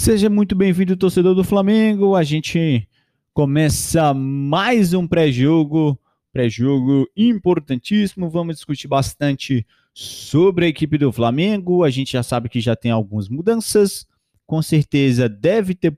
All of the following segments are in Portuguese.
Seja muito bem-vindo, torcedor do Flamengo. A gente começa mais um pré-jogo, pré-jogo importantíssimo. Vamos discutir bastante sobre a equipe do Flamengo. A gente já sabe que já tem algumas mudanças. Com certeza deve ter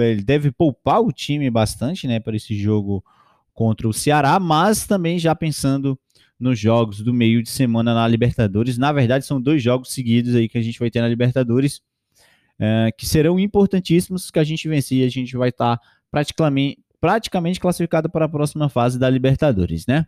eh, deve poupar o time bastante, né, para esse jogo contra o Ceará, mas também já pensando nos jogos do meio de semana na Libertadores. Na verdade, são dois jogos seguidos aí que a gente vai ter na Libertadores é, que serão importantíssimos. Que a gente vencer, a gente vai estar tá praticamente, praticamente classificado para a próxima fase da Libertadores, né?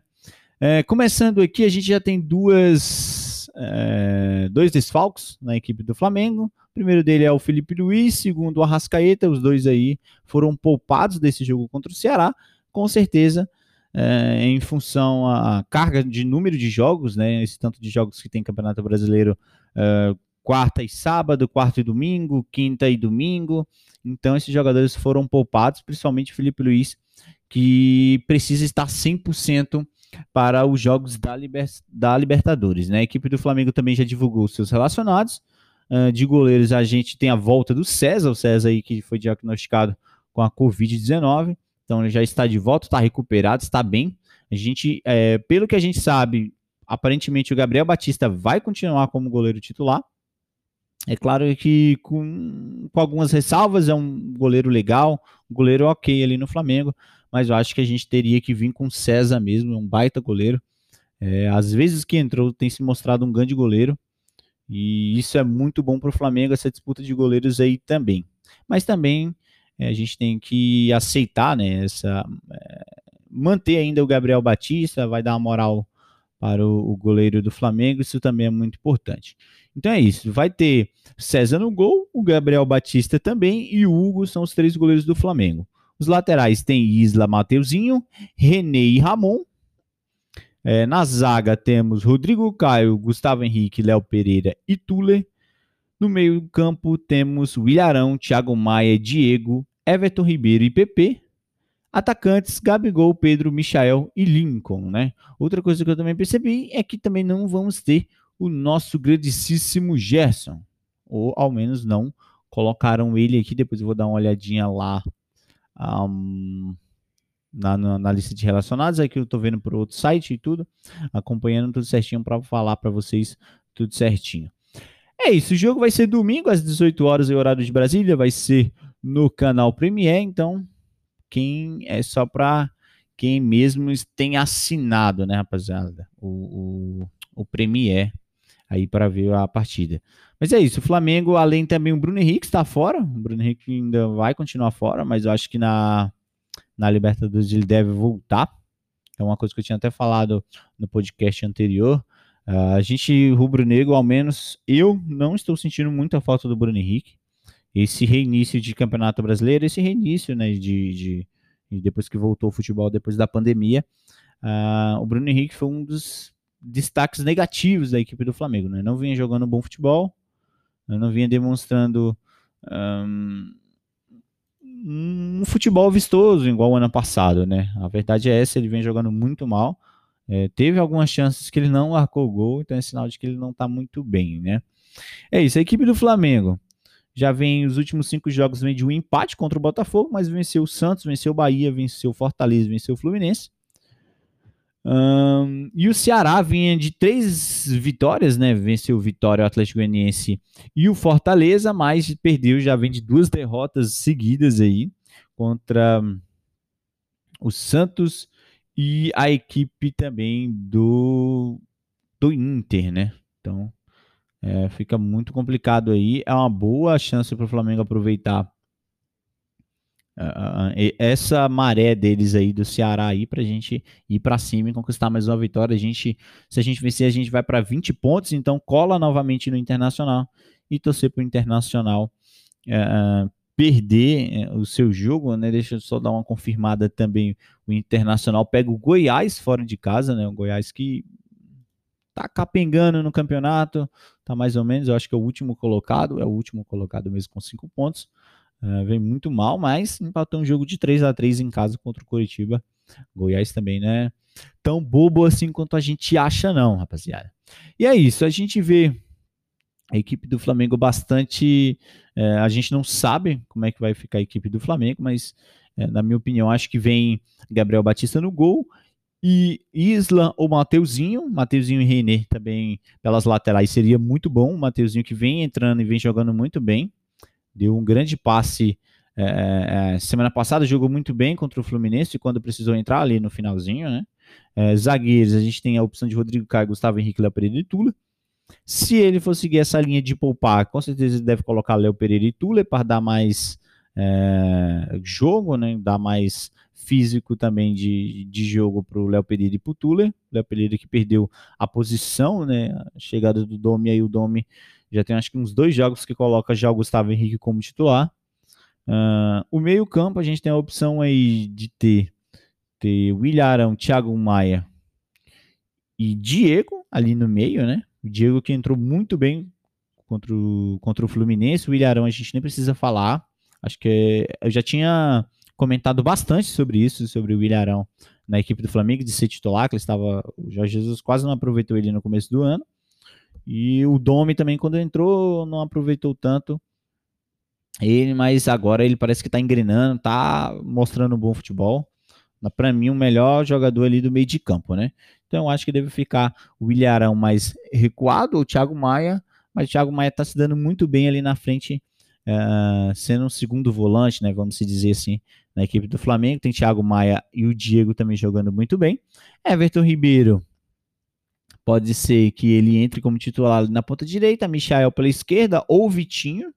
É, começando aqui, a gente já tem duas, é, dois desfalques na equipe do Flamengo. O primeiro dele é o Felipe Luiz, segundo o Arrascaeta. Os dois aí foram poupados desse jogo contra o Ceará. Com certeza, é, em função à carga de número de jogos, né? Esse tanto de jogos que tem Campeonato Brasileiro é, quarta e sábado, quarta e domingo, quinta e domingo. Então esses jogadores foram poupados, principalmente Felipe Luiz, que precisa estar 100% para os jogos da, Liber da Libertadores. Né? A equipe do Flamengo também já divulgou seus relacionados. Uh, de goleiros, a gente tem a volta do César, o César aí que foi diagnosticado com a Covid-19. Então ele já está de volta, está recuperado, está bem. A gente, é, pelo que a gente sabe, aparentemente o Gabriel Batista vai continuar como goleiro titular. É claro que com, com algumas ressalvas, é um goleiro legal, um goleiro ok ali no Flamengo, mas eu acho que a gente teria que vir com César mesmo, um baita goleiro. É, às vezes que entrou tem se mostrado um grande goleiro, e isso é muito bom para o Flamengo, essa disputa de goleiros aí também. Mas também é, a gente tem que aceitar, né, essa, é, manter ainda o Gabriel Batista, vai dar uma moral para o, goleiro do Flamengo, isso também é muito importante. Então é isso. Vai ter César no gol, o Gabriel Batista também e o Hugo são os três goleiros do Flamengo. Os laterais tem Isla, Mateuzinho, René e Ramon. É, na zaga temos Rodrigo Caio, Gustavo Henrique, Léo Pereira e Tuller. No meio-campo temos Willarão, Thiago Maia, Diego, Everton Ribeiro e PP. Atacantes, Gabigol, Pedro, Michael e Lincoln, né? Outra coisa que eu também percebi é que também não vamos ter o nosso grandíssimo Gerson. Ou ao menos não colocaram ele aqui. Depois eu vou dar uma olhadinha lá um, na, na, na, lista de relacionados. Aqui eu estou vendo por outro site e tudo, acompanhando tudo certinho para falar para vocês tudo certinho. É isso, o jogo vai ser domingo às 18 horas, em horário de Brasília, vai ser no canal Premiere, então quem é só para quem mesmo tem assinado, né, rapaziada, o, o, o Premiere aí para ver a partida. Mas é isso, o Flamengo, além também o Bruno Henrique está fora, o Bruno Henrique ainda vai continuar fora, mas eu acho que na, na Libertadores ele deve voltar. É uma coisa que eu tinha até falado no podcast anterior. Uh, a gente, rubro-negro, ao menos eu não estou sentindo muita falta do Bruno Henrique. Esse reinício de Campeonato Brasileiro, esse reinício, né, de, de, de depois que voltou o futebol, depois da pandemia, uh, o Bruno Henrique foi um dos destaques negativos da equipe do Flamengo. Né? Não vinha jogando bom futebol, não vinha demonstrando um, um, futebol vistoso, igual o ano passado. Né? A verdade é essa, ele vem jogando muito mal. É, teve algumas chances que ele não marcou gol, então é sinal de que ele não está muito bem. Né? É isso, a equipe do Flamengo já vem os últimos cinco jogos vem de um empate contra o Botafogo, mas venceu o Santos, venceu o Bahia, venceu o Fortaleza, venceu o Fluminense. Um, e o Ceará vinha de três vitórias, né? Venceu o Vitória, o Atlético Goianiense e o Fortaleza, mas perdeu, já vem de duas derrotas seguidas aí contra o Santos e a equipe também do, do Inter, né? Então é, fica muito complicado aí. É uma boa chance para o Flamengo aproveitar Uh, essa maré deles aí do Ceará aí pra gente ir para cima e conquistar mais uma vitória. A gente, se a gente vencer, a gente vai para 20 pontos, então cola novamente no Internacional e torcer pro Internacional uh, perder uh, o seu jogo, né? Deixa eu só dar uma confirmada também. O Internacional pega o Goiás fora de casa, né? O Goiás que tá capengando no campeonato, tá mais ou menos, eu acho que é o último colocado, é o último colocado mesmo com cinco pontos. Uh, vem muito mal, mas empatou um jogo de 3 a 3 em casa contra o Curitiba. Goiás também, né? Tão bobo assim quanto a gente acha, não, rapaziada. E é isso, a gente vê a equipe do Flamengo bastante. É, a gente não sabe como é que vai ficar a equipe do Flamengo, mas é, na minha opinião, acho que vem Gabriel Batista no gol e Isla ou Mateuzinho, Mateuzinho e René também pelas laterais seria muito bom. O Mateuzinho que vem entrando e vem jogando muito bem, deu um grande passe. É, é semana passada jogou muito bem contra o Fluminense quando precisou entrar ali no finalzinho, né? É, zagueiros, a gente tem a opção de Rodrigo Caio, Gustavo Henrique, Léo Pereira e Tula. Se ele for seguir essa linha de poupar, com certeza ele deve colocar Léo Pereira e Tula para dar mais é, jogo, né? Dar mais físico também de, de jogo para o Léo Pereira e para o Tuller. Léo Pereira que perdeu a posição, né? A chegada do Domi aí, o Domi já tem acho que uns dois jogos que coloca já o Gustavo Henrique como titular. Uh, o meio-campo, a gente tem a opção aí de ter, ter William Arão, Thiago Maia e Diego ali no meio, né? O Diego que entrou muito bem contra o, contra o Fluminense. O William Arão a gente nem precisa falar. Acho que eu já tinha comentado bastante sobre isso, sobre o William Arão na equipe do Flamengo, de ser titular, que ele estava. O Jorge Jesus quase não aproveitou ele no começo do ano. E o Domi também, quando entrou, não aproveitou tanto ele, mas agora ele parece que está engrenando, está mostrando um bom futebol. Para mim, o melhor jogador ali do meio de campo, né? Então, eu acho que deve ficar o William Arão mais recuado, ou o Thiago Maia, mas o Thiago Maia está se dando muito bem ali na frente uh, sendo um segundo volante, né, vamos dizer assim, na equipe do Flamengo. Tem Thiago Maia e o Diego também jogando muito bem. Everton Ribeiro, pode ser que ele entre como titular na ponta direita, Michael pela esquerda ou Vitinho,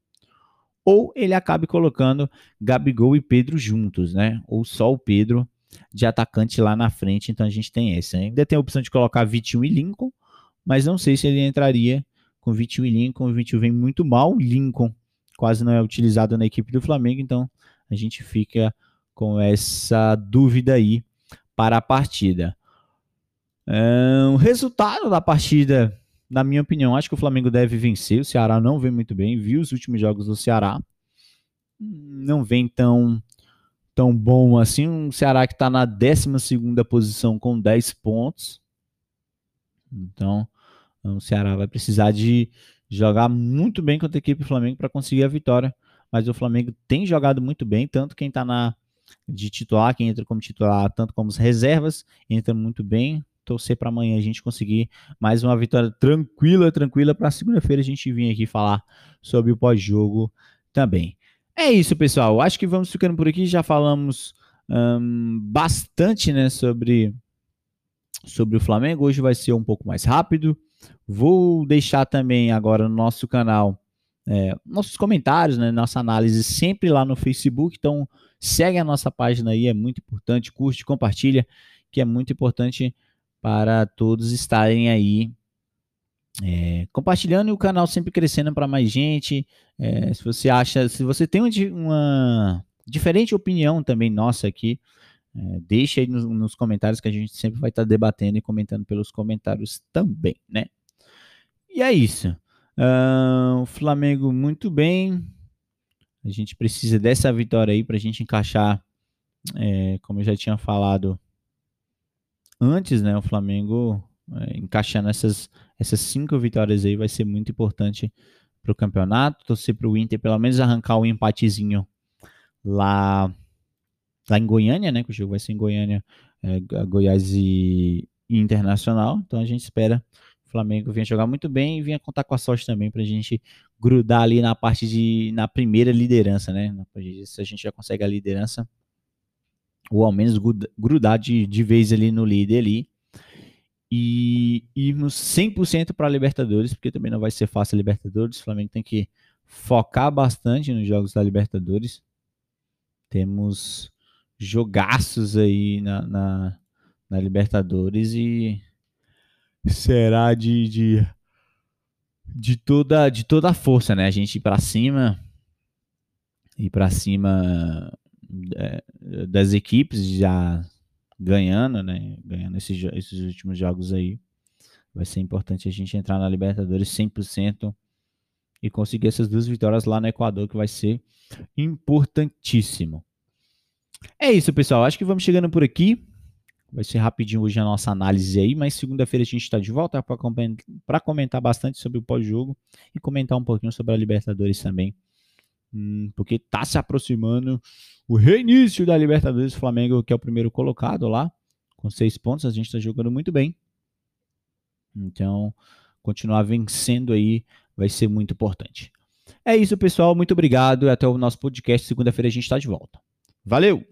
ou ele acabe colocando Gabigol e Pedro juntos, né? Ou só o Pedro de atacante lá na frente, então a gente tem essa. Ainda tem a opção de colocar Vitinho e Lincoln, mas não sei se ele entraria com Vitinho e Lincoln. O Vitinho vem muito mal, Lincoln quase não é utilizado na equipe do Flamengo, então a gente fica com essa dúvida aí para a partida. É, o resultado da partida, na minha opinião, acho que o Flamengo deve vencer. O Ceará não vem muito bem, viu os últimos jogos do Ceará. Não vem tão, tão bom assim. Um Ceará que está na 12 posição com 10 pontos. Então, o Ceará vai precisar de jogar muito bem contra a equipe do Flamengo para conseguir a vitória. Mas o Flamengo tem jogado muito bem, tanto quem está na de titular, quem entra como titular, tanto como as reservas, entra muito bem. Torcer para amanhã a gente conseguir mais uma vitória tranquila, tranquila, para segunda-feira a gente vir aqui falar sobre o pós-jogo também. É isso, pessoal. Acho que vamos ficando por aqui. Já falamos bastante né, sobre, sobre o Flamengo. Hoje vai ser um pouco mais rápido. Vou deixar também agora no nosso canal é, nossos comentários, né, nossa análise sempre lá no Facebook. Então, segue a nossa página aí, é muito importante. Curte, compartilha, que é muito importante para todos estarem aí é, compartilhando e o canal sempre crescendo para mais gente. É, se você acha, se você tem uma diferente opinião também nossa aqui, é, deixa aí nos, nos, comentários que a gente sempre vai estar debatendo e comentando pelos comentários também, né? E é isso. Uh, o Flamengo muito bem. A gente precisa dessa vitória aí para a gente encaixar, é, como eu já tinha falado antes, né? O Flamengo é, encaixando essas, essas cinco vitórias aí vai ser muito importante para o campeonato. Torcer para o Inter pelo menos arrancar um empatezinho lá, lá em Goiânia, né? Que o jogo vai ser em Goiânia, é, Goiás e, Internacional. Então a gente espera Flamengo vinha jogar muito bem e vinha contar com a sorte também para a gente grudar ali na parte de na primeira liderança, né? Se a gente já consegue a liderança, ou ao menos grudar de, de vez ali no líder ali. E irmos 100% para a Libertadores, porque também não vai ser fácil a Libertadores. O Flamengo tem que focar bastante nos jogos da Libertadores. Temos jogaços aí na, na, na Libertadores e será de, de, de, toda, de toda a força, né? A gente ir para cima, ir para cima é, das equipes já ganhando, né? Ganhando esses, esses últimos jogos aí. Vai ser importante a gente entrar na Libertadores 100% e conseguir essas duas vitórias lá no Equador, que vai ser importantíssimo. É isso, pessoal. Acho que vamos chegando por aqui. Vai ser rapidinho hoje a nossa análise aí, mas segunda-feira a gente está de volta para comentar bastante sobre o pós-jogo e comentar um pouquinho sobre a Libertadores também. Hum, porque está se aproximando o reinício da Libertadores. Flamengo, que é o primeiro colocado lá, com seis pontos, a gente está jogando muito bem. Então, continuar vencendo aí vai ser muito importante. É isso, pessoal. Muito obrigado. Até o nosso podcast. Segunda-feira a gente está de volta. Valeu!